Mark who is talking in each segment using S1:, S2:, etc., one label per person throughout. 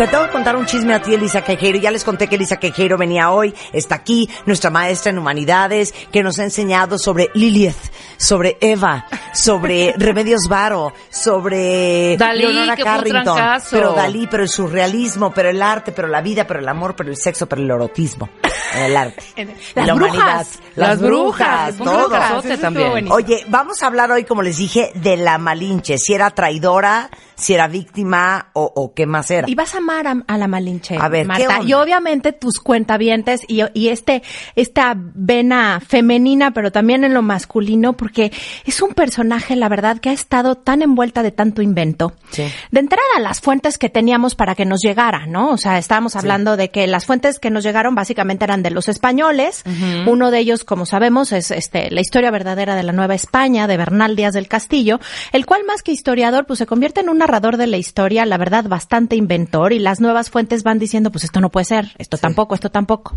S1: Te tengo que contar un chisme a ti, Elisa Quejeiro. Ya les conté que Elisa Quejeiro venía hoy, está aquí, nuestra maestra en humanidades, que nos ha enseñado sobre Lilith, sobre Eva, sobre Remedios Varo, sobre
S2: Dalí,
S1: Leonora
S2: que
S1: Carrington. Pero Dalí, pero el surrealismo, pero el arte, pero la vida, pero el amor, pero el sexo, pero el erotismo. El arte.
S2: Las
S1: la
S2: brujas.
S1: humanidad. Las brujas, todo.
S2: también.
S1: Oye, vamos a hablar hoy, como les dije, de la Malinche. Si era traidora, si era víctima o, o qué más era.
S3: Y vas a amar a, a la Malinche,
S1: A ver, ¿qué
S3: Marta. Y obviamente tus cuentavientes y, y este, esta vena femenina, pero también en lo masculino, porque es un personaje, la verdad, que ha estado tan envuelta de tanto invento.
S1: Sí.
S3: De entrada, las fuentes que teníamos para que nos llegara, ¿no? O sea, estábamos hablando de que las fuentes que nos llegaron básicamente eran de los españoles. Uno de ellos, como sabemos, es este, la historia verdadera de la Nueva España, de Bernal Díaz del Castillo, el cual más que historiador, pues se convierte en un narrador de la historia, la verdad, bastante inventor, y las nuevas fuentes van diciendo, pues esto no puede ser, esto tampoco, esto tampoco.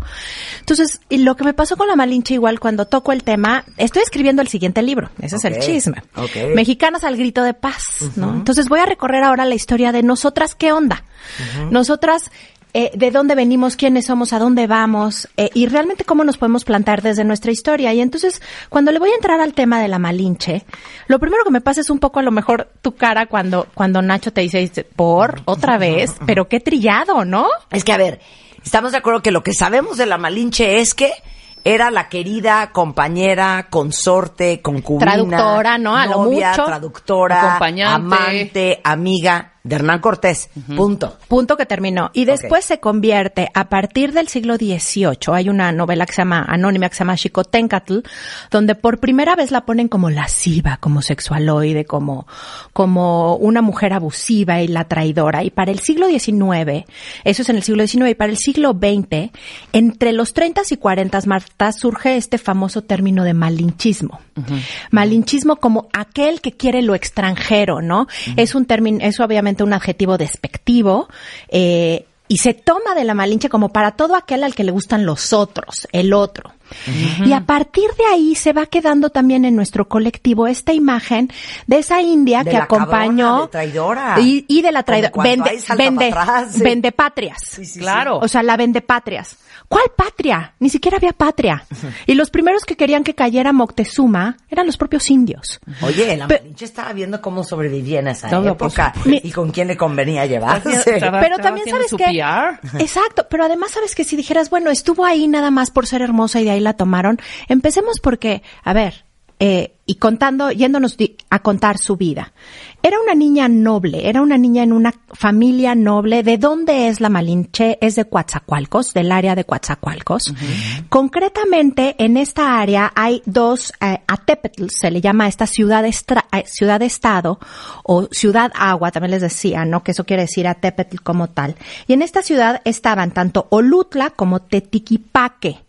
S3: Entonces, y lo que me pasó con la Malinche igual cuando toco el tema, estoy escribiendo el siguiente libro, ese es el chisme. Mexicanas al grito de paz, ¿no? Entonces voy a recorrer ahora la historia de nosotras, ¿qué onda? Nosotras, eh, de dónde venimos, quiénes somos, a dónde vamos, eh, y realmente cómo nos podemos plantar desde nuestra historia. Y entonces, cuando le voy a entrar al tema de la Malinche, lo primero que me pasa es un poco a lo mejor tu cara cuando, cuando Nacho te dice, por, otra vez, pero qué trillado, ¿no?
S1: Es que, a ver, estamos de acuerdo que lo que sabemos de la Malinche es que era la querida compañera, consorte, concubina.
S3: Traductora, ¿no? A lo mucho.
S1: traductora, amante, amiga de Hernán Cortés. Punto.
S3: Punto que terminó. Y después se convierte, a partir del siglo XVIII, hay una novela que se llama, anónima que se llama Xicoténcatl, donde por primera vez la ponen como lasciva, como sexualoide, como, como una mujer abusiva y la traidora. Y para el siglo XIX, eso es en el siglo XIX, y para el siglo XX, entre los 30 y 40, Marta, surge este famoso término de malinchismo. Malinchismo como aquel que quiere lo extranjero, ¿no? Es un término, es obviamente un adjetivo despectivo, eh, y se toma de la malinche como para todo aquel al que le gustan los otros, el otro. Y a partir de ahí se va quedando también en nuestro colectivo esta imagen de esa india
S1: De
S3: que
S1: la
S3: acompañó
S1: cabrona, de traidora.
S3: y, y de la traidora vende vende patrias
S1: Sí, sí,
S2: Claro.
S3: o sea, la vende patrias. ¿Cuál patria? Ni siquiera había patria. Y los primeros que querían que cayera Moctezuma eran los propios indios.
S1: Oye, la Malinche estaba viendo cómo sobrevivía en esa época y con quién le convenía llevarse.
S2: Estaba-
S3: Pero también sabes
S2: su
S3: que
S2: PR.
S3: Exacto, pero además sabes que si dijeras, bueno, estuvo ahí nada más por ser hermosa y de ahí la tomaron, empecemos porque, a ver, eh, y contando, yéndonos a contar su vida. Era una niña noble, era una niña en una familia noble. ¿De dónde es la Malinche? Es de Coatzacoalcos, del área de Coatzacoalcos. Concretamente, en esta área hay dos eh, Atepetl, se le llama a esta ciudad, estra- eh, ciudad estado o ciudad agua, también les decía, ¿no? Que eso quiere decir Atepetl como tal. Y en esta ciudad estaban tanto Olutla como Tetiquipaque.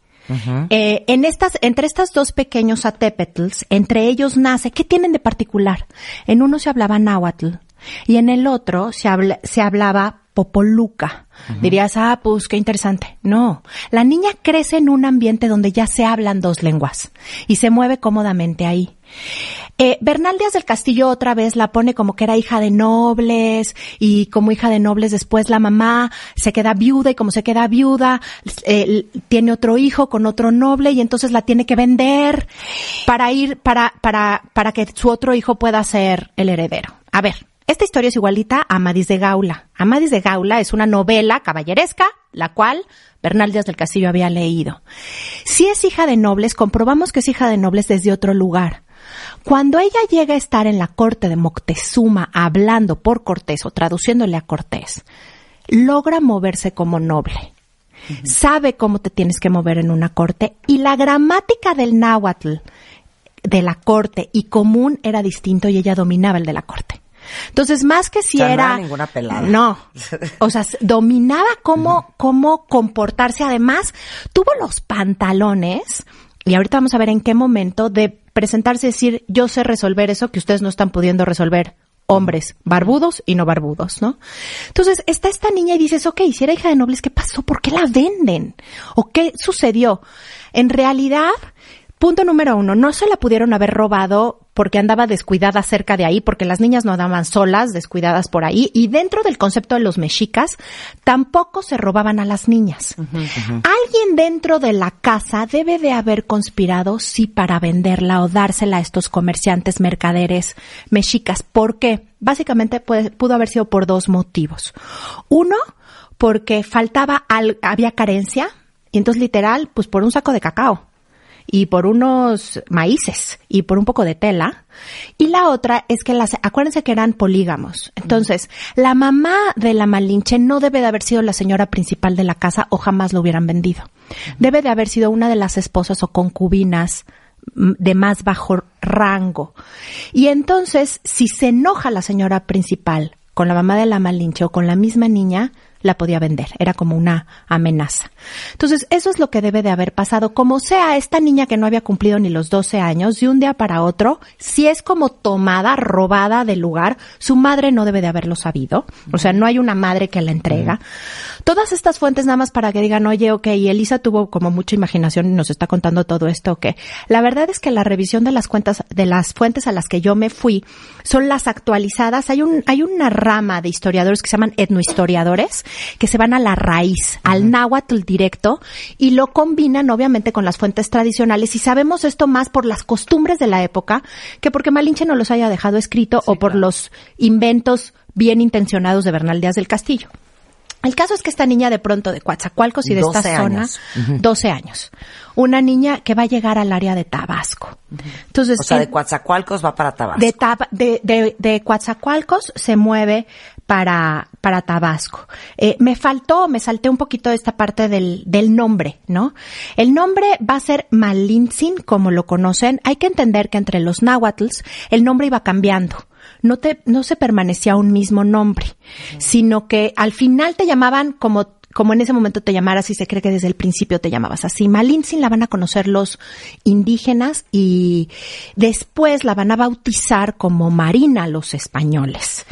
S3: Eh, en estas, entre estas dos pequeños atepetls, entre ellos nace, ¿qué tienen de particular? En uno se hablaba náhuatl y en el otro se, habla- se hablaba popoluca. Dirías, ah, pues qué interesante. No, la niña crece en un ambiente donde ya se hablan dos lenguas y se mueve cómodamente ahí. Eh, Bernal Díaz del Castillo otra vez la pone como que era hija de nobles y como hija de nobles después la mamá se queda viuda y como se queda viuda eh, tiene otro hijo con otro noble y entonces la tiene que vender para ir para para para que su otro hijo pueda ser el heredero. A ver, esta historia es igualita a Amadís de Gaula. Amadís de Gaula es una novela caballeresca, la cual Bernal Díaz del Castillo había leído. Si es hija de nobles, comprobamos que es hija de nobles desde otro lugar. Cuando ella llega a estar en la corte de Moctezuma hablando por Cortés o traduciéndole a Cortés, logra moverse como noble. Sabe cómo te tienes que mover en una corte y la gramática del náhuatl de la corte y común era distinto y ella dominaba el de la corte. Entonces, más que si
S1: O sea, no
S3: era...
S1: era ninguna pelada.
S3: No. O sea, dominaba cómo, cómo comportarse. Además, tuvo los pantalones y ahorita vamos a ver en qué momento de presentarse y decir, yo sé resolver eso que ustedes no están pudiendo resolver hombres barbudos y no barbudos, ¿no? Entonces está esta niña y dices, ok, si era hija de nobles, ¿qué pasó? ¿Por qué la venden? ¿O qué sucedió? En realidad, punto número uno, no se la pudieron haber robado porque andaba descuidada cerca de ahí, porque las niñas no andaban solas, descuidadas por ahí, y dentro del concepto de los mexicas, tampoco se robaban a las niñas. Alguien dentro de la casa debe de haber conspirado, sí, para venderla o dársela a estos comerciantes, mercaderes mexicas. ¿Por qué? Básicamente puede- pudo haber sido por dos motivos. Uno, porque faltaba, al- había carencia, y entonces literal, pues por un saco de cacao y por unos maíces y por un poco de tela. Y la otra es que las, acuérdense que eran polígamos. Entonces, la mamá de la Malinche no debe de haber sido la señora principal de la casa o jamás lo hubieran vendido. Debe de haber sido una de las esposas o concubinas mm, de más bajo rango. Y entonces, si se enoja la señora principal con la mamá de la Malinche o con la misma niña, la podía vender. Era como una amenaza. Entonces, eso es lo que debe de haber pasado. Como sea, esta niña que no había cumplido ni los 12 años, de un día para otro, si es como tomada, robada del lugar, su madre no debe de haberlo sabido. O sea, no hay una madre que la entrega. Todas estas fuentes nada más para que digan, oye, ok, y Elisa tuvo como mucha imaginación y nos está contando todo esto, ok. La verdad es que la revisión de las cuentas, de las fuentes a las que yo me fui, son las actualizadas. Hay un, hay una rama de historiadores que se llaman etnohistoriadores, que se van a la raíz, al náhuatl directo, y lo combinan obviamente con las fuentes tradicionales. Y sabemos esto más por las costumbres de la época, que porque Malinche no los haya dejado escrito o por los inventos bien intencionados de Bernal Díaz del Castillo. El caso es que esta niña de pronto de Coatzacoalcos y de esta
S1: 12
S3: zona,
S1: años.
S3: 12 años, una niña que va a llegar al área de Tabasco. Entonces,
S1: O sea, de Coatzacoalcos va para Tabasco.
S3: de, Taba- de, de, de Coatzacoalcos se mueve para, para Tabasco. Eh, me faltó, me salté un poquito de esta parte del, del nombre, ¿no? El nombre va a ser Malintzin, como lo conocen. Hay que entender que entre los náhuatls el nombre iba cambiando. No te, no se permanecía un mismo nombre, sino que al final te llamaban como como en ese momento te llamaras y se cree que desde el principio te llamabas así. Malintzin la van a conocer los indígenas y después la van a bautizar como Marina los españoles.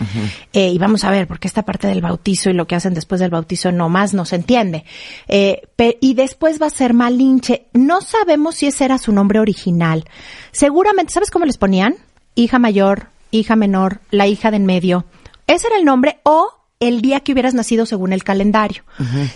S3: Eh, y vamos a ver, porque esta parte del bautizo y lo que hacen después del bautizo no más no se entiende. Eh, y después va a ser Malinche. No sabemos si ese era su nombre original. Seguramente, ¿sabes cómo les ponían? Hija mayor, hija menor, la hija de en medio. Ese era el nombre o el día que hubieras nacido según el calendario.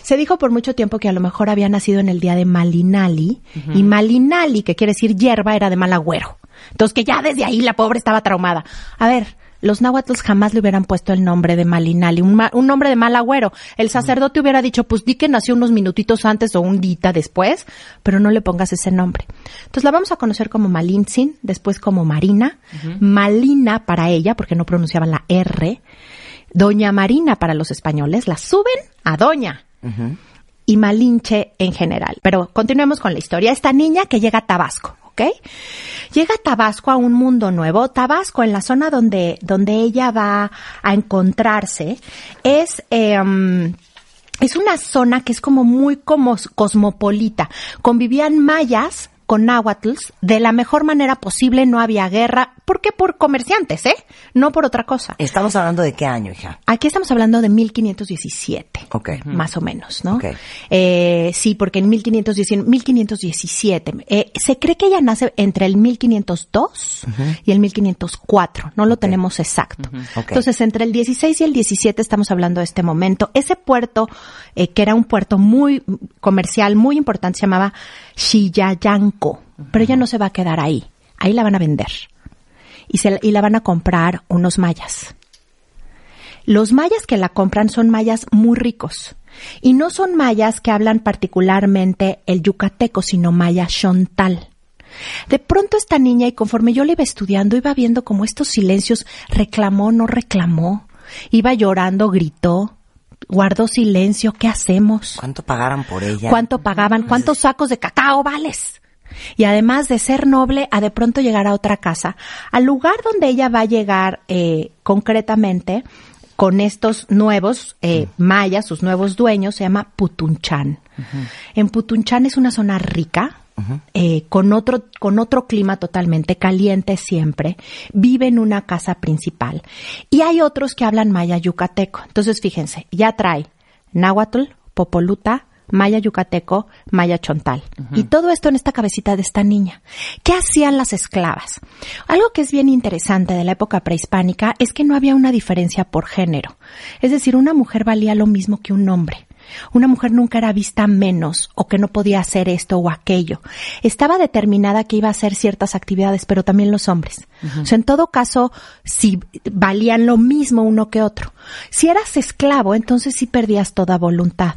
S3: Se dijo por mucho tiempo que a lo mejor había nacido en el día de Malinali y Malinali, que quiere decir hierba, era de mal agüero. Entonces que ya desde ahí la pobre estaba traumada. A ver, los náhuatls jamás le hubieran puesto el nombre de Malinali, un, ma- un nombre de mal agüero. El sacerdote hubiera dicho, pues di que nació unos minutitos antes o un día después, pero no le pongas ese nombre. Entonces la vamos a conocer como Malintzin, después como Marina, Malina para ella, porque no pronunciaban la R, Doña Marina para los españoles, la suben a Doña. Y Malinche en general. Pero continuemos con la historia. Esta niña que llega a Tabasco, ¿ok? Llega a Tabasco a un mundo nuevo. Tabasco, en la zona donde, donde ella va a encontrarse, es, em, es una zona que es como muy como cosmopolita. Convivían mayas con náhuatls de la mejor manera posible, no había guerra. ¿Por qué? Por comerciantes, ¿eh? No por otra cosa.
S1: Estamos hablando de qué año, hija.
S3: Aquí estamos hablando de 1517.
S1: Ok.
S3: Más o menos, ¿no?
S1: Ok.
S3: Eh, sí, porque en 1517, 1517 eh, se cree que ella nace entre el 1502 y el 1504. No lo tenemos exacto.
S1: Ok.
S3: Entonces, entre el 16 y el 17 estamos hablando de este momento. Ese puerto, eh, que era un puerto muy comercial, muy importante, se llamaba Xillayanco. Pero ella no se va a quedar ahí. Ahí la van a vender. Y, se, la- y la van a comprar unos mayas. Los mayas que la compran son mayas muy ricos. Y no son mayas que hablan particularmente el yucateco, sino maya chontal. De pronto esta niña, y conforme yo la iba estudiando, iba viendo como estos silencios, reclamó, no reclamó, iba llorando, gritó, guardó silencio, ¿qué hacemos?
S1: ¿Cuánto pagaran por ella?
S3: ¿Cuánto pagaban? ¿Cuántos sacos de cacao vales? Y además de ser noble, a de pronto llegar a otra casa, al lugar donde ella va a llegar eh, concretamente con estos nuevos eh, mayas, sus nuevos dueños, se llama Putunchán. En Putunchán es una zona rica, eh, con otro con otro clima totalmente caliente siempre, vive en una casa principal y hay otros que hablan maya yucateco. Entonces fíjense, ya trae náhuatl, popoluta, maya yucateco, maya chontal. Y todo esto en esta cabecita de esta niña. ¿Qué hacían las esclavas? Algo que es bien interesante de la época prehispánica es que no había una diferencia por género. Es decir, una mujer valía lo mismo que un hombre. Una mujer nunca era vista menos o que no podía hacer esto o aquello. Estaba determinada que iba a hacer ciertas actividades, pero también los hombres. O sea, en todo caso, si valían lo mismo uno que otro. Si eras esclavo, entonces sí perdías toda voluntad.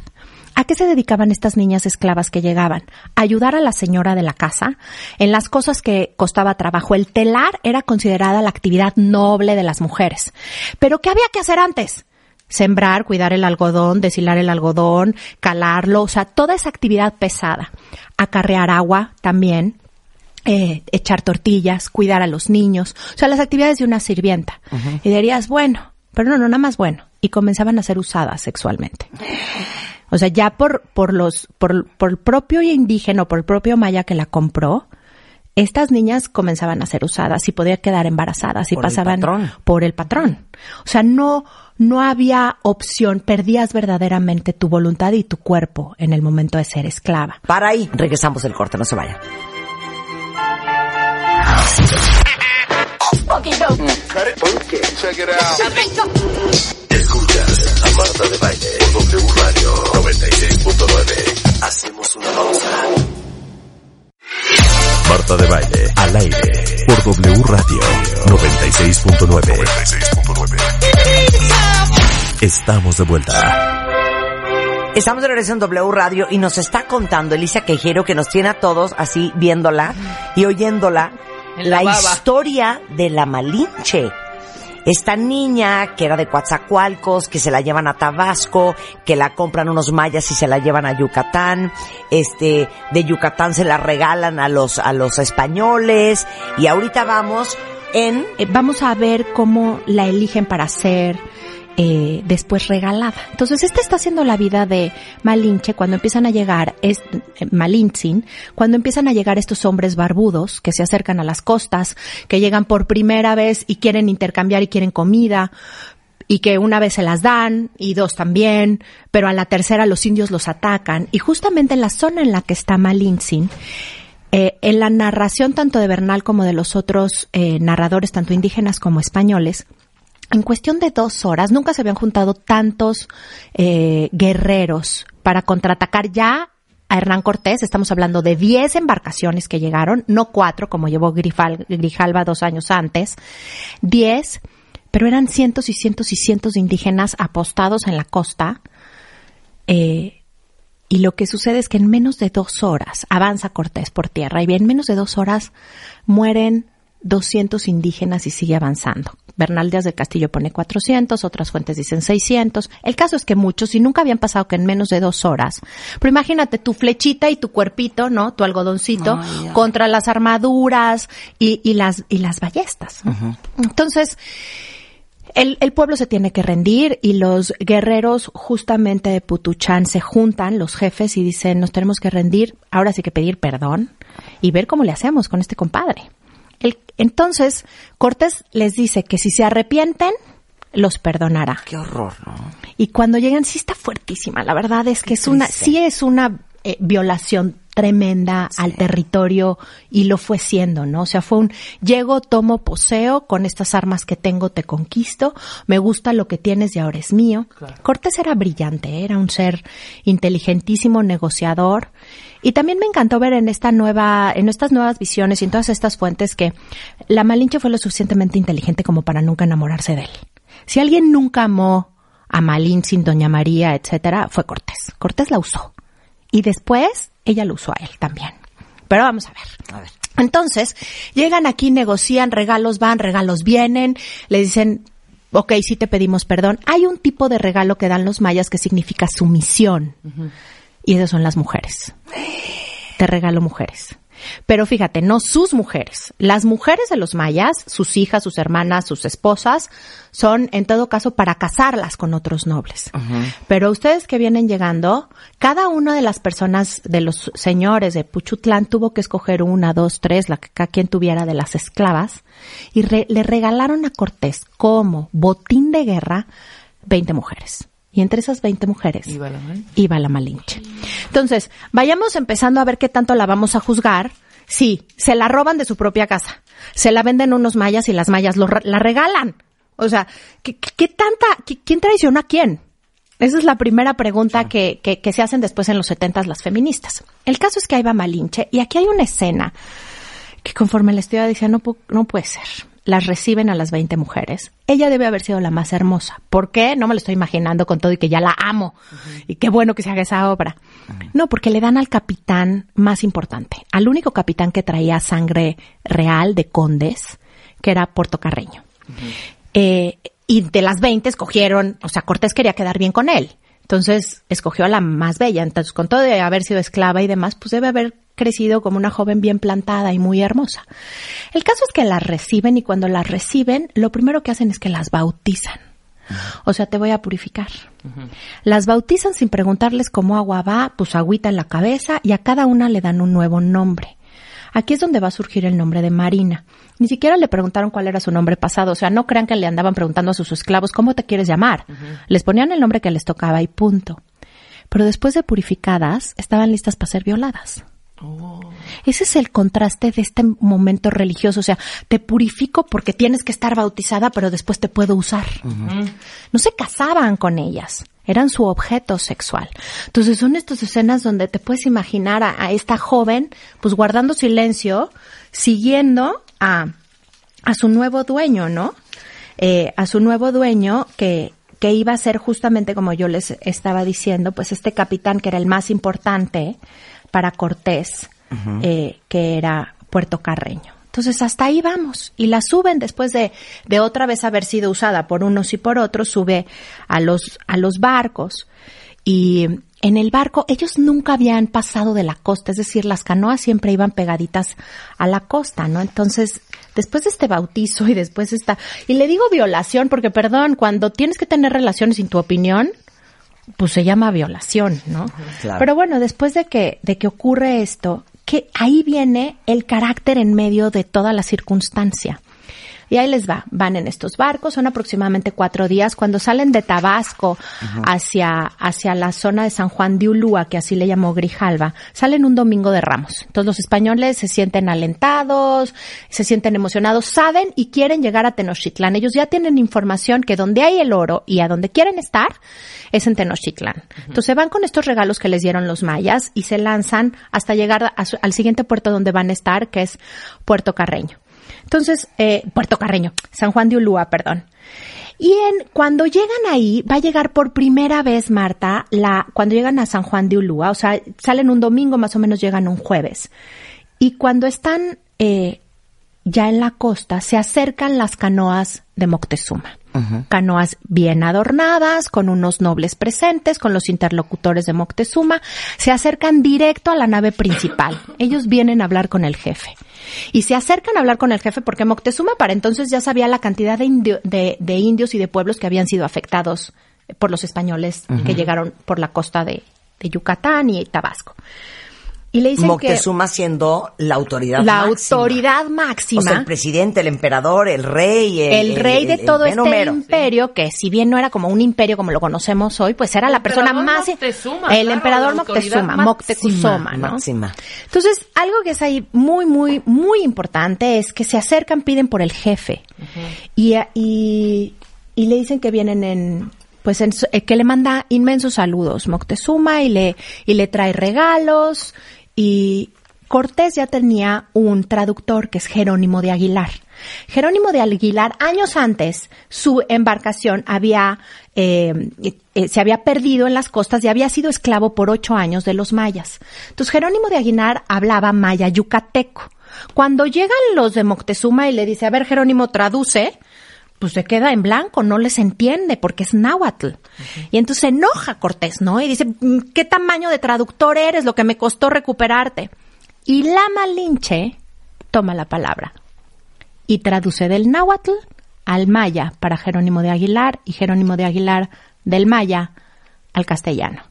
S3: ¿A qué se dedicaban estas niñas esclavas que llegaban? ayudar a la señora de la casa en las cosas que costaba trabajo. El telar era considerada la actividad noble de las mujeres. Pero ¿qué había que hacer antes? Sembrar, cuidar el algodón, deshilar el algodón, calarlo, o sea, toda esa actividad pesada. Acarrear agua también, eh, echar tortillas, cuidar a los niños, o sea, las actividades de una sirvienta. Y dirías, bueno, pero no, no, nada más bueno. Y comenzaban a ser usadas sexualmente. O sea, ya por, por los, por, por el propio indígena o por el propio maya que la compró, estas niñas comenzaban a ser usadas y podían quedar embarazadas y
S1: Por
S3: pasaban por el patrón. O sea, no, no había opción, perdías verdaderamente tu voluntad y tu cuerpo en el momento de ser esclava.
S1: Para ahí, regresamos el corte, no se vayan.
S4: Escuchas a Marta de Baile por W Radio 96.9. Hacemos una pausa. Marta de Baile al aire por W Radio 96.9. Estamos de vuelta.
S1: Estamos de regreso en W Radio y nos está contando Elisa Quejero que nos tiene a todos así viéndola y oyéndola
S2: En la
S1: la, historia de la Malinche. Esta niña que era de Coatzacoalcos, que se la llevan a Tabasco, que la compran unos mayas y se la llevan a Yucatán, este, de Yucatán se la regalan a los, a los españoles, y ahorita vamos en
S3: Eh, vamos a ver cómo la eligen para ser eh, después regalada. Entonces, esta está haciendo la vida de Malinche cuando empiezan a llegar, eh, Malintzin, cuando empiezan a llegar estos hombres barbudos que se acercan a las costas, que llegan por primera vez y quieren intercambiar y quieren comida, y que una vez se las dan y dos también, pero a la tercera los indios los atacan. Y justamente en la zona en la que está Malintzin, eh, en la narración tanto de Bernal como de los otros eh, narradores, tanto indígenas como españoles, en cuestión de dos horas nunca se habían juntado tantos eh, guerreros para contraatacar ya a Hernán Cortés. Estamos hablando de 10 embarcaciones que llegaron, no cuatro como llevó Grifal- Grijalva dos años antes, 10, pero eran cientos y cientos y cientos de indígenas apostados en la costa. Eh, y lo que sucede es que en menos de dos horas avanza Cortés por tierra y en menos de dos horas mueren 200 indígenas y sigue avanzando. Bernal Díaz del Castillo pone 400, otras fuentes dicen 600. El caso es que muchos y nunca habían pasado que en menos de dos horas. Pero imagínate tu flechita y tu cuerpito, ¿no? Tu algodoncito contra las armaduras y, y las y las ballestas. Entonces el, el pueblo se tiene que rendir y los guerreros justamente de Putuchán se juntan, los jefes, y dicen, nos tenemos que rendir, ahora sí que pedir perdón y ver cómo le hacemos con este compadre. El- entonces, Cortés les dice que si se arrepienten, los perdonará.
S1: qué horror, ¿no?
S3: Y cuando llegan, sí está fuertísima. La verdad es que es una, sí es una eh, violación tremenda al territorio y lo fue siendo, ¿no? O sea, fue un llego, tomo, poseo, con estas armas que tengo te conquisto, me gusta lo que tienes y ahora es mío. Cortés era brillante, era un ser inteligentísimo, negociador. Y también me encantó ver en esta nueva, en estas nuevas visiones y en todas estas fuentes que la Malinche fue lo suficientemente inteligente como para nunca enamorarse de él. Si alguien nunca amó a Malintzin, Doña María, etcétera, fue Cortés. Cortés la usó. Y después ella lo usó a él también. Pero vamos a ver.
S1: A ver.
S3: Entonces, llegan aquí, negocian, regalos van, regalos vienen, le dicen, ok, sí te pedimos perdón. Hay un tipo de regalo que dan los mayas que significa sumisión. Y esas son las mujeres. Te regalo mujeres. Pero fíjate, no sus mujeres. Las mujeres de los mayas, sus hijas, sus hermanas, sus esposas, son en todo caso para casarlas con otros nobles. Pero ustedes que vienen llegando, cada una de las personas de los señores de Puchutlán tuvo que escoger una, dos, tres, la que cada quien tuviera de las esclavas, y re- le regalaron a Cortés como botín de guerra 20 mujeres. Y entre esas 20 mujeres
S2: Iba la
S3: iba la Malinche. Entonces, vayamos empezando a ver qué tanto la vamos a juzgar. Sí, se la roban de su propia casa. Se la venden unos mayas y las mayas lo la regalan. O sea, ¿qué, qué- tanta, qué- quién traicionó a quién? Esa es la primera pregunta que, que, que se hacen después en los setentas las feministas. El caso es que ahí va Malinche y aquí hay una escena que conforme la estudia decía, no, no puede ser. Las reciben a las 20 mujeres. Ella debe haber sido la más hermosa. ¿Por qué? No me lo estoy imaginando con todo y que ya la amo. Y qué bueno que se haga esa obra. No, porque le dan al capitán más importante, al único capitán que traía sangre real de condes, que era Portocarreño. Eh, y de las 20 escogieron, o sea, Cortés quería quedar bien con él. Entonces escogió a la más bella. Entonces, con todo de haber sido esclava y demás, pues debe haber crecido como una joven bien plantada y muy hermosa. El caso es que las reciben y cuando las reciben, lo primero que hacen es que las bautizan. O sea, te voy a purificar. Las bautizan sin preguntarles cómo agua va, pues agüita en la cabeza y a cada una le dan un nuevo nombre. Aquí es donde va a surgir el nombre de Marina. Ni siquiera le preguntaron cuál era su nombre pasado. O sea, no crean que le andaban preguntando a sus esclavos cómo te quieres llamar. Les ponían el nombre que les tocaba y punto. Pero después de purificadas, estaban listas para ser violadas. Ese es el contraste de este momento religioso. O sea, te purifico porque tienes que estar bautizada, pero después te puedo usar. No se casaban con ellas. Eran su objeto sexual. Entonces son estas escenas donde te puedes imaginar a, a esta joven, pues guardando silencio, siguiendo a, a su nuevo dueño, ¿no? Eh, a su nuevo dueño que, que iba a ser justamente como yo les estaba diciendo, pues este capitán que era el más importante para Cortés, eh, que era Puerto Carreño. Entonces hasta ahí vamos y la suben después de, de otra vez haber sido usada por unos y por otros, sube a los, a los barcos y en el barco ellos nunca habían pasado de la costa, es decir, las canoas siempre iban pegaditas a la costa, ¿no? Entonces, después de este bautizo y después de esta, y le digo violación porque, perdón, cuando tienes que tener relaciones sin tu opinión, pues se llama violación, ¿no?
S1: Claro.
S3: Pero bueno, después de que, de que ocurre esto, que ahí viene el carácter en medio de toda la circunstancia. Y ahí les va, van en estos barcos, son aproximadamente cuatro días. Cuando salen de Tabasco hacia, hacia la zona de San Juan de Ulúa, que así le llamó Grijalva, salen un domingo de ramos. Entonces los españoles se sienten alentados, se sienten emocionados, saben y quieren llegar a Tenochtitlán. Ellos ya tienen información que donde hay el oro y a donde quieren estar es en Tenochtitlán. Entonces van con estos regalos que les dieron los mayas y se lanzan hasta llegar su- al siguiente puerto donde van a estar, que es Puerto Carreño. Entonces, eh, Puerto Carreño, San Juan de Ulúa, perdón. Y en, cuando llegan ahí, va a llegar por primera vez, Marta, la, cuando llegan a San Juan de Ulúa, o sea, salen un domingo, más o menos llegan un jueves. Y cuando están eh, ya en la costa, se acercan las canoas de Moctezuma. Canoas bien adornadas, con unos nobles presentes, con los interlocutores de Moctezuma. Se acercan directo a la nave principal. Ellos vienen a hablar con el jefe. Y se acercan a hablar con el jefe porque Moctezuma para entonces ya sabía la cantidad de, indio- de- de indios y de pueblos que habían sido afectados por los españoles que llegaron por la costa de, de Yucatán y Tabasco. Y le dicen
S1: Moctezuma siendo la autoridad
S3: la
S1: máxima.
S3: autoridad máxima
S1: O sea, el presidente, el emperador, el rey, el,
S3: el rey de
S1: el- el
S3: todo este imperio, que si bien no era como un imperio como lo conocemos hoy, pues era la persona más...
S2: Moctezuma,
S3: el
S2: claro,
S3: emperador Moctezuma. Moctezuma, ¿no?
S1: Máxima.
S3: Entonces, algo que es ahí muy, muy, muy importante es que se acercan, piden por el jefe. y, y, y le dicen que vienen en, pues en su- eh, que le manda inmensos saludos Moctezuma y le, y le trae regalos y Cortés ya tenía un traductor que es Jerónimo de Aguilar. Jerónimo de Aguilar, años antes, su embarcación había, eh, eh, se había perdido en las costas y había sido esclavo por ocho años de los mayas. Entonces Jerónimo de Aguilar hablaba maya yucateco. Cuando llegan los de Moctezuma y le dice, a ver Jerónimo, traduce, pues se queda en blanco, no les entiende porque es náhuatl. Y entonces se enoja Cortés, ¿no? Y dice, "Mm, ¿qué tamaño de traductor eres? Lo que me costó recuperarte. Y la Malinche toma la palabra y traduce del náhuatl al maya para Jerónimo de Aguilar y Jerónimo de Aguilar del maya al castellano.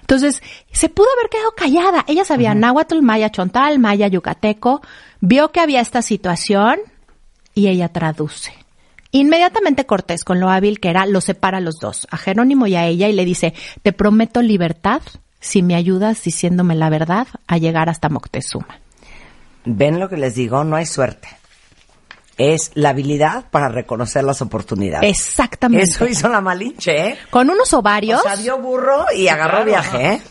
S3: Entonces, se pudo haber quedado callada. Ella sabía náhuatl, maya chontal, maya yucateco, vio que había esta situación y ella traduce. Inmediatamente Cortés, con lo hábil que era, lo separa a los dos, a Jerónimo y a ella, y le dice, te prometo libertad si me ayudas diciéndome la verdad a llegar hasta Moctezuma.
S1: ¿Ven lo que les digo? No hay suerte. Es la habilidad para reconocer las oportunidades.
S3: Exactamente.
S1: Eso hizo la Malinche, ¿eh?
S3: Con unos ovarios.
S1: O sea, dio burro y agarró viaje, ¿eh?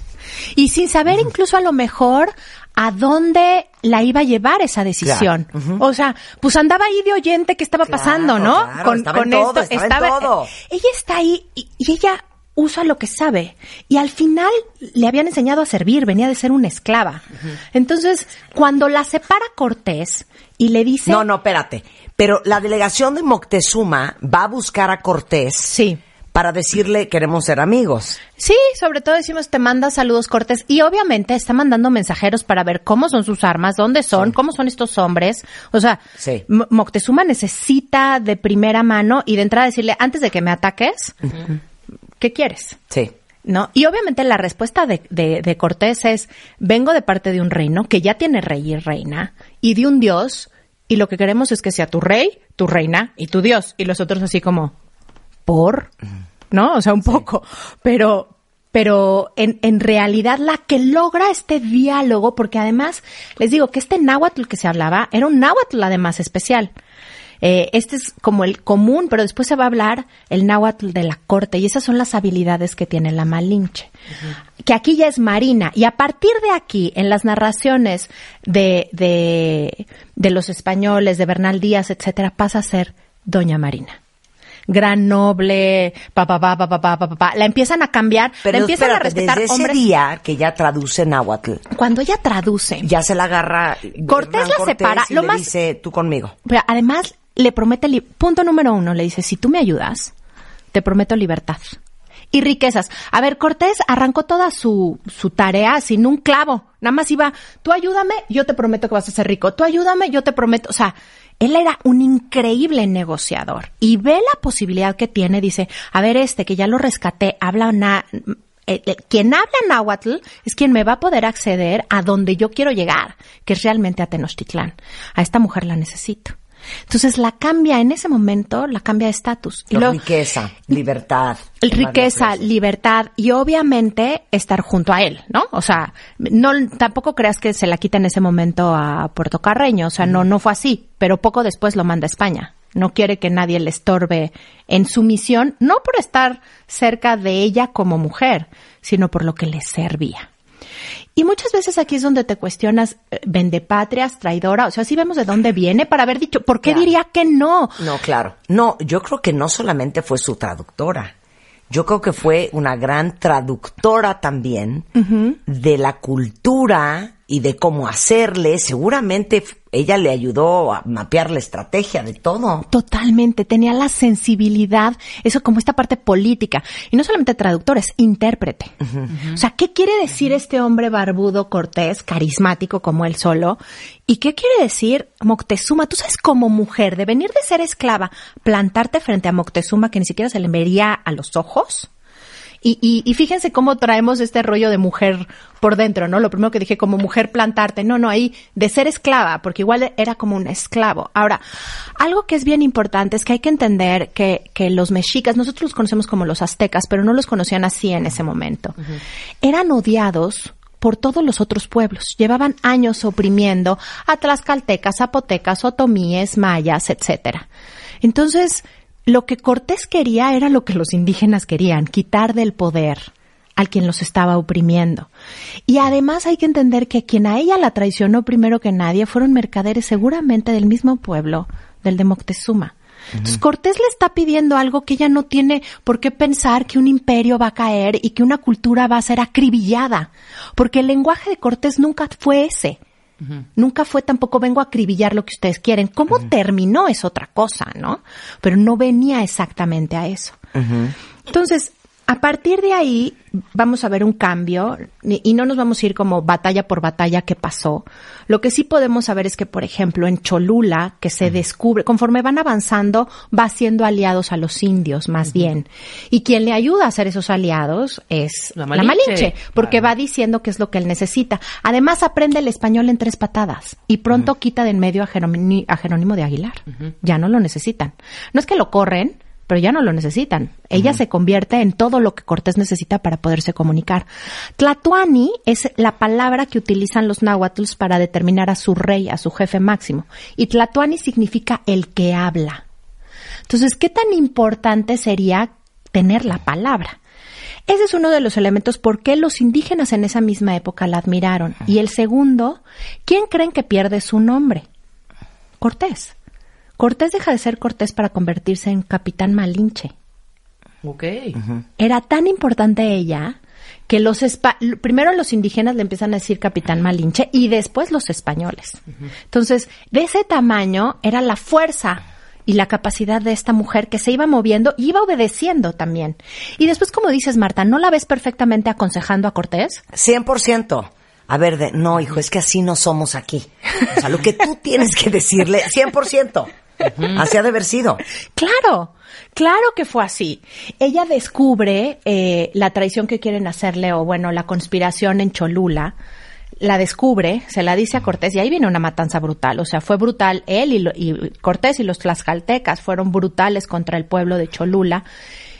S3: Y sin saber incluso a lo mejor a dónde la iba a llevar esa decisión. O sea, pues andaba ahí de oyente que estaba
S1: Claro,
S3: pasando, ¿no?
S1: claro, estaba en todo, estaba en todo.
S3: Ella está ahí y, y ella usa lo que sabe. Y al final le habían enseñado a servir, venía de ser una esclava. Entonces, cuando la separa Cortés y le dice...
S1: No, no, espérate. Pero la delegación de Moctezuma va a buscar a Cortés
S3: Sí.
S1: Para decirle queremos ser amigos.
S3: Sí, sobre todo decimos te manda saludos Cortés y obviamente está mandando mensajeros para ver cómo son sus armas, dónde son, cómo son estos hombres. O sea,
S1: Sí.
S3: Moctezuma necesita de primera mano y de entrada decirle antes de que me ataques, ¿qué quieres?
S1: Sí.
S3: ¿No? Y obviamente la respuesta de, de, de Cortés es, vengo de parte de un reino que ya tiene rey y reina, y de un dios, y lo que queremos es que sea tu rey, tu reina y tu dios. Y los otros así como, ¿por? ¿No? O sea, un poco. Pero, pero en, en realidad la que logra este diálogo, porque además, les digo que este náhuatl que se hablaba era un náhuatl además especial. Eh, este es como el común, pero después se va a hablar el náhuatl de la corte y esas son las habilidades que tiene la Malinche. Que aquí ya es Marina y a partir de aquí, en las narraciones de, de, de los españoles, de Bernal Díaz, etcétera, pasa a ser Doña Marina. Gran noble, pa pa pa pa pa pa pa, pa, pa. La empiezan a cambiar,
S1: Pero
S3: la empiezan a respetar
S1: desde ese
S3: hombres.
S1: día que ya traduce náhuatl,
S3: Cuando ella traduce,
S1: ya se la agarra.
S3: Cortés
S1: Hernán
S3: la
S1: Cortés
S3: separa,
S1: y
S3: lo
S1: le
S3: más-
S1: dice tú conmigo.
S3: Pero además le promete, li- punto número uno, le dice, si tú me ayudas, te prometo libertad. Y riquezas. A ver, Cortés arrancó toda su, su tarea sin un clavo. Nada más iba, tú ayúdame, yo te prometo que vas a ser rico. Tú ayúdame, yo te prometo. O sea, él era un increíble negociador. Y ve la posibilidad que tiene, dice, a ver, este que ya lo rescaté, habla na- eh, eh, quien habla náhuatl es quien me va a poder acceder a donde yo quiero llegar, que es realmente a Tenochtitlán. A esta mujer la necesito. Entonces la cambia en ese momento, la cambia de estatus.
S1: Riqueza, libertad.
S3: riqueza, libertad y obviamente estar junto a él, ¿no? O sea, no tampoco creas que se la quita en ese momento a Puerto Carreño, o sea, no no fue así, pero poco después lo manda a España. No quiere que nadie le estorbe en su misión, no por estar cerca de ella como mujer, sino por lo que le servía. Y muchas veces aquí es donde te cuestionas, eh, vendepatrias, traidora, o sea, si vemos de dónde viene para haber dicho, ¿por qué
S1: Claro.
S3: diría que no?
S1: No, claro. No, yo creo que no solamente fue su traductora. Yo creo que fue una gran traductora también de la cultura y de cómo hacerle. Seguramente ella le ayudó a mapear la estrategia de todo.
S3: Totalmente, tenía la sensibilidad, eso como esta parte política. Y no solamente traductor, es intérprete. O sea, ¿qué quiere decir este hombre barbudo, cortés, carismático como él solo? ¿Y qué quiere decir Moctezuma? Tú sabes, como mujer, de venir de ser esclava, plantarte frente a Moctezuma que ni siquiera se le vería a los ojos. Y, y, y fíjense cómo traemos este rollo de mujer por dentro, ¿no? Lo primero que dije, como mujer plantarte. No, no, ahí de ser esclava, porque igual era como un esclavo. Ahora, algo que es bien importante es que hay que entender que, que los mexicas, nosotros los conocemos como los aztecas, pero no los conocían así en ese momento. Eran odiados por todos los otros pueblos. Llevaban años oprimiendo a tlaxcaltecas, zapotecas, otomíes, mayas, etcétera. Entonces, lo que Cortés quería era lo que los indígenas querían, quitar del poder al quien los estaba oprimiendo. Y además hay que entender que quien a ella la traicionó primero que nadie fueron mercaderes seguramente del mismo pueblo, del de Moctezuma. Entonces Cortés le está pidiendo algo que ella no tiene por qué pensar que un imperio va a caer y que una cultura va a ser acribillada, porque el lenguaje de Cortés nunca fue ese. Nunca fue tampoco vengo a acribillar lo que ustedes quieren. ¿Cómo terminó es otra cosa, no? Pero no venía exactamente a eso. Entonces, A partir de ahí vamos a ver un cambio y no nos vamos a ir como batalla por batalla qué pasó. Lo que sí podemos saber es que, por ejemplo, en Cholula, que se descubre, conforme van avanzando, va haciendo aliados a los indios, más bien. Y quien le ayuda a hacer esos aliados es
S2: La
S3: la
S2: Malinche.
S3: Malinche, porque va diciendo qué es lo que él necesita. Además, aprende el español en tres patadas y pronto quita de en medio a, Jerónimo- a Jerónimo de Aguilar. Ya no lo necesitan. No es que lo corren, pero ya no lo necesitan. Ella se convierte en todo lo que Cortés necesita para poderse comunicar. Tlatuani es la palabra que utilizan los náhuatls para determinar a su rey, a su jefe máximo. Y Tlatuani significa el que habla. Entonces, ¿qué tan importante sería tener la palabra? Ese es uno de los elementos por qué los indígenas en esa misma época la admiraron. Y el segundo, ¿quién creen que pierde su nombre? Cortés. Cortés deja de ser Cortés para convertirse en capitán Malinche.
S2: Ok.
S3: Era tan importante ella que los espa- primero los indígenas le empiezan a decir capitán Malinche y después los españoles. Entonces, de ese tamaño era la fuerza y la capacidad de esta mujer que se iba moviendo y iba obedeciendo también. Y después, como dices, Marta, ¿no la ves perfectamente aconsejando a Cortés?
S1: 100%. A ver, de, no, hijo, es que así no somos aquí. O sea, lo que tú tienes que decirle, 100%. Así ha de haber sido.
S3: Claro, claro que fue así. Ella descubre eh, la traición que quieren hacerle, o bueno, la conspiración en Cholula. La descubre, se la dice a Cortés, y ahí viene una matanza brutal. O sea, fue brutal él y, lo- y Cortés y los tlaxcaltecas fueron brutales contra el pueblo de Cholula.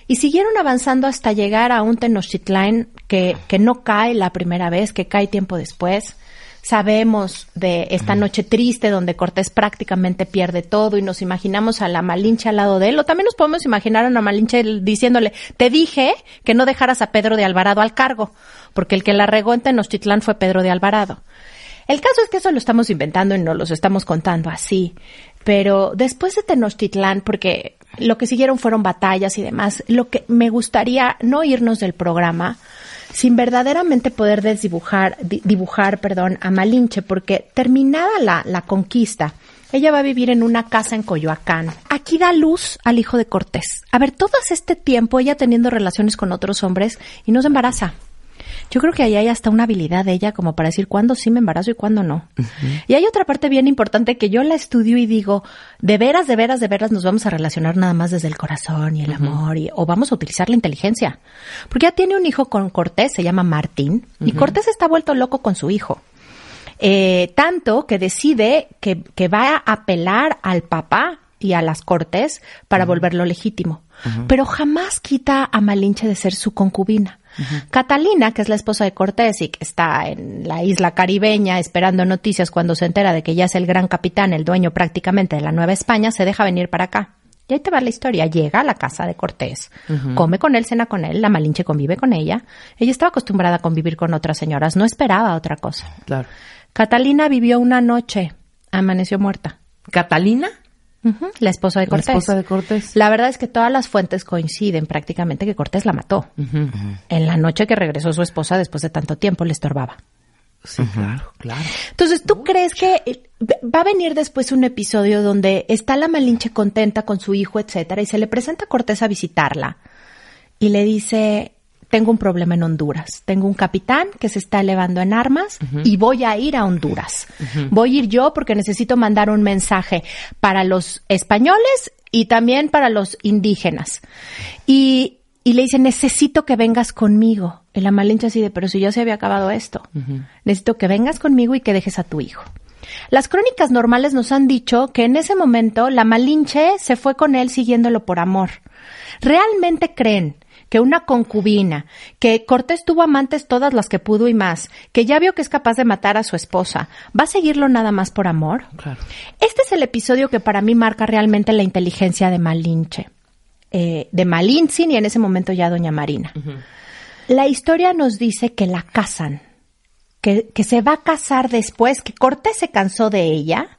S3: Y siguieron avanzando hasta llegar a un Tenochtitlán que, que no cae la primera vez, que cae tiempo después. Sabemos de esta noche triste donde Cortés prácticamente pierde todo y nos imaginamos a la Malinche al lado de él. O también nos podemos imaginar a la Malinche diciéndole, te dije que no dejaras a Pedro de Alvarado al cargo, porque el que la regó en Tenochtitlán fue Pedro de Alvarado. El caso es que eso lo estamos inventando y no los estamos contando así. Pero después de Tenochtitlán, porque lo que siguieron fueron batallas y demás, lo que me gustaría no irnos del programa sin verdaderamente poder desdibujar, di- dibujar, perdón, a Malinche, porque terminada la, la conquista, ella va a vivir en una casa en Coyoacán. Aquí da luz al hijo de Cortés. A ver, todo este tiempo ella teniendo relaciones con otros hombres y no se embaraza. Yo creo que ahí hay hasta una habilidad de ella como para decir cuándo sí me embarazo y cuándo no. Y hay otra parte bien importante que yo la estudio y digo, de veras, de veras, de veras nos vamos a relacionar nada más desde el corazón y el amor y, o vamos a utilizar la inteligencia. Porque ya tiene un hijo con Cortés, se llama Martín, y Cortés está vuelto loco con su hijo. Eh, tanto que decide que, que va a apelar al papá y a las cortes para volverlo legítimo. Pero jamás quita a Malinche de ser su concubina. Catalina, que es la esposa de Cortés y que está en la isla caribeña esperando noticias cuando se entera de que ya es el gran capitán, el dueño prácticamente de la Nueva España, se deja venir para acá. Y ahí te va la historia. Llega a la casa de Cortés, come con él, cena con él, la Malinche convive con ella. Ella estaba acostumbrada a convivir con otras señoras, no esperaba otra cosa.
S2: Claro.
S3: Catalina vivió una noche, amaneció muerta.
S2: ¿Catalina?
S3: La esposa de
S2: La
S3: Cortés.
S2: esposa de Cortés.
S3: La verdad es que todas las fuentes coinciden prácticamente que Cortés la mató. En la noche que regresó su esposa después de tanto tiempo le estorbaba.
S2: Sí, claro, claro.
S3: Entonces, ¿tú crees que va a venir después un episodio donde está la Malinche contenta con su hijo, etcétera, y se le presenta a Cortés a visitarla y le dice, tengo un problema en Honduras, tengo un capitán que se está elevando en armas y voy a ir a Honduras. Voy a ir yo porque necesito mandar un mensaje para los españoles y también para los indígenas. Y, y le dice, necesito que vengas conmigo. Y la Malinche así de, pero si ya se había acabado esto. Necesito que vengas conmigo y que dejes a tu hijo. Las crónicas normales nos han dicho que en ese momento la Malinche se fue con él siguiéndolo por amor. ¿Realmente creen que una concubina, que Cortés tuvo amantes todas las que pudo y más, que ya vio que es capaz de matar a su esposa, va a seguirlo nada más por amor?
S2: Claro.
S3: Este es el episodio que para mí marca realmente la inteligencia de Malinche, eh, de Malintzin y en ese momento ya Doña Marina. La historia nos dice que la casan, que, que se va a casar después, que Cortés se cansó de ella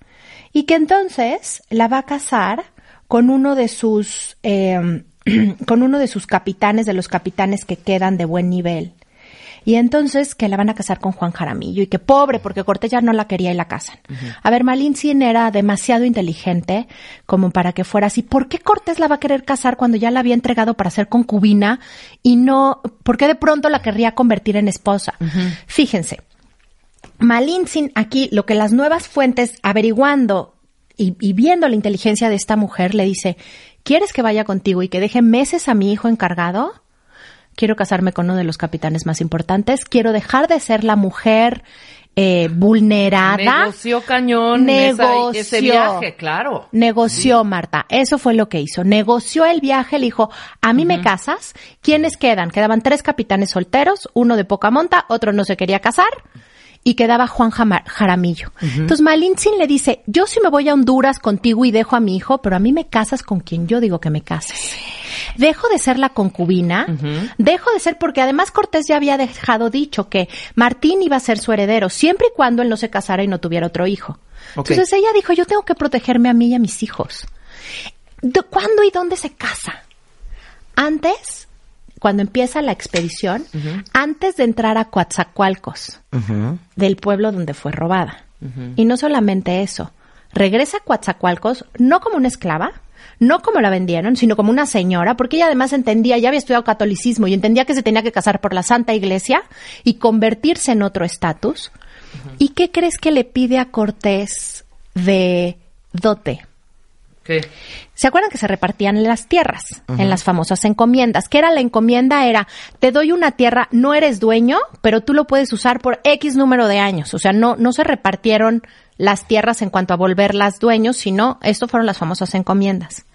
S3: y que entonces la va a casar con uno de sus eh, con uno de sus capitanes, de los capitanes que quedan de buen nivel. Y entonces que la van a casar con Juan Jaramillo y que pobre porque Cortés ya no la quería y la casan. A ver, Malintzin era demasiado inteligente como para que fuera así. ¿Por qué Cortés la va a querer casar cuando ya la había entregado para ser concubina y no, por qué de pronto la querría convertir en esposa? Fíjense. Malintzin aquí, lo que las nuevas fuentes averiguando y, y viendo la inteligencia de esta mujer le dice, ¿quieres que vaya contigo y que deje meses a mi hijo encargado? Quiero casarme con uno de los capitanes más importantes. Quiero dejar de ser la mujer eh, vulnerada.
S2: Negoció cañón
S3: Negoció.
S2: ese viaje, claro.
S3: Negoció, Marta. Eso fue lo que hizo. Negoció el viaje, le dijo, a mí me casas. ¿Quiénes quedan? Quedaban tres capitanes solteros, uno de poca monta, otro no se quería casar. Y quedaba Juan Jaramillo. Entonces Malintzin le dice, yo sí me voy a Honduras contigo y dejo a mi hijo, pero a mí me casas con quien yo digo que me cases. Dejo de ser la concubina, dejo de ser, porque además Cortés ya había dejado dicho que Martín iba a ser su heredero, siempre y cuando él no se casara y no tuviera otro hijo. Entonces ella dijo, yo tengo que protegerme a mí y a mis hijos. ¿De ¿Cuándo y dónde se casa? Antes, cuando empieza la expedición, antes de entrar a Coatzacoalcos, del pueblo donde fue robada. Y no solamente eso, regresa a Coatzacoalcos no como una esclava, no como la vendieron, sino como una señora, porque ella además entendía, ya había estudiado catolicismo y entendía que se tenía que casar por la Santa Iglesia y convertirse en otro estatus. ¿Y qué crees que le pide a Cortés de dote?
S2: ¿Qué?
S3: ¿Se acuerdan que se repartían las tierras en las famosas encomiendas? ¿Qué era la encomienda? Era, te doy una tierra, no eres dueño, pero tú lo puedes usar por X número de años. O sea, no, no se repartieron las tierras en cuanto a volverlas dueños, sino, esto fueron las famosas encomiendas.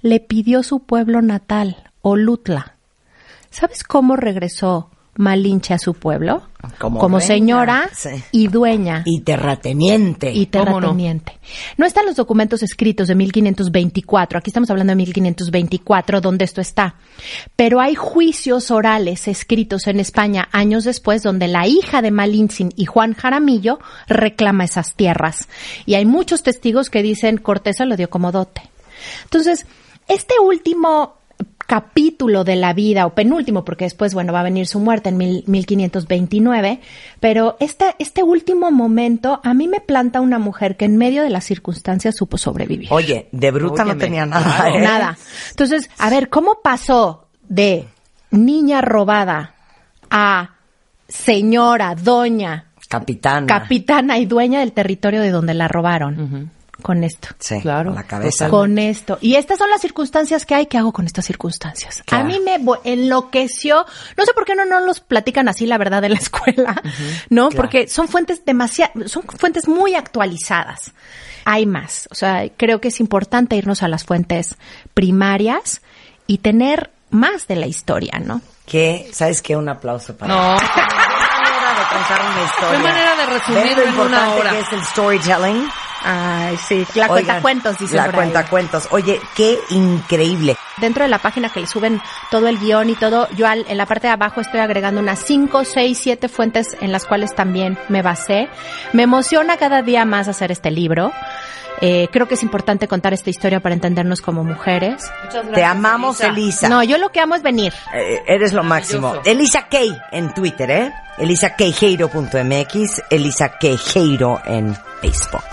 S3: Le pidió su pueblo natal, Olutla. ¿Sabes cómo regresó Malinche a su pueblo?
S1: Como reina,
S3: señora
S1: sí.
S3: y dueña
S1: Y terrateniente.
S3: y terrateniente. No? están los documentos escritos de 1524, aquí estamos hablando de 1524, donde esto está. Pero hay juicios orales escritos en España años después, donde la hija de Malintzin y Juan Jaramillo reclama esas tierras. Y hay muchos testigos que dicen Cortés se lo dio como dote. Entonces, este último capítulo de la vida, o penúltimo, porque después, bueno, va a venir su muerte en mil- 1529, pero este, este último momento a mí me planta una mujer que en medio de las circunstancias supo sobrevivir.
S1: Oye, de bruta no tenía nada.
S2: claro.
S1: ¿eh?
S3: Nada. Entonces, a ver, ¿cómo pasó de niña robada a señora, doña,
S1: Capitana.
S3: capitana y dueña del territorio de donde la robaron? Con esto.
S1: sí,
S2: Claro,
S1: con la cabeza.
S3: Con esto. Y estas son las circunstancias que hay. ¿Qué hago con estas circunstancias?
S1: Claro.
S3: A mí me enloqueció. No sé por qué no, no los platican así, la verdad, en la escuela. ¿No?
S1: Claro.
S3: Porque son fuentes demasiado, son fuentes muy actualizadas. Hay más. O sea, creo que es importante irnos a las fuentes primarias y tener más de la historia, ¿no?
S1: Que, ¿sabes qué? Un aplauso para
S2: No.
S1: Qué manera de contar una historia.
S2: Qué manera de resumirlo
S1: ¿Ves lo
S2: en una hora?
S1: que es el storytelling?
S3: Ay, sí. La cuenta cuentos, dice
S1: La cuenta cuentos. Oye, qué increíble.
S3: Dentro de la página que le suben todo el guion y todo, yo al- en la parte de abajo estoy agregando unas 5, 6, 7 fuentes en las cuales también me basé. Me emociona cada día más hacer este libro. Eh, creo que es importante contar esta historia para entendernos como mujeres.
S2: Muchas gracias,
S1: Te amamos, Elisa.
S3: No, yo lo que amo es venir.
S1: Eh, eres lo máximo. Elisa Kay en Twitter, ¿eh? ElisaKeijero.mx, Elisa Queijeiro en Facebook.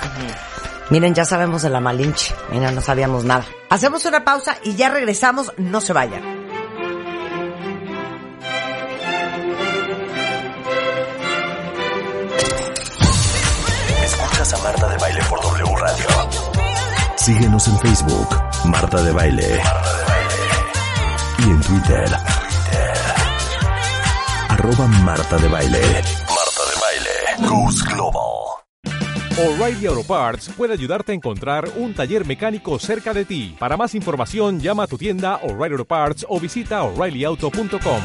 S1: Miren, ya sabemos de la Malinche. Mira, no sabíamos nada. Hacemos una pausa y ya regresamos. No se vayan.
S4: Escuchas a Marta de Baile por W Radio. Síguenos en Facebook, Marta de Baile. Y en Twitter, arroba Marta de Baile. Marta de Baile. Goes Global.
S5: O'Reilly Auto Parts puede ayudarte a encontrar un taller mecánico cerca de ti. Para más información, llama a tu tienda O'Reilly Auto Parts o visita oreillyauto.com.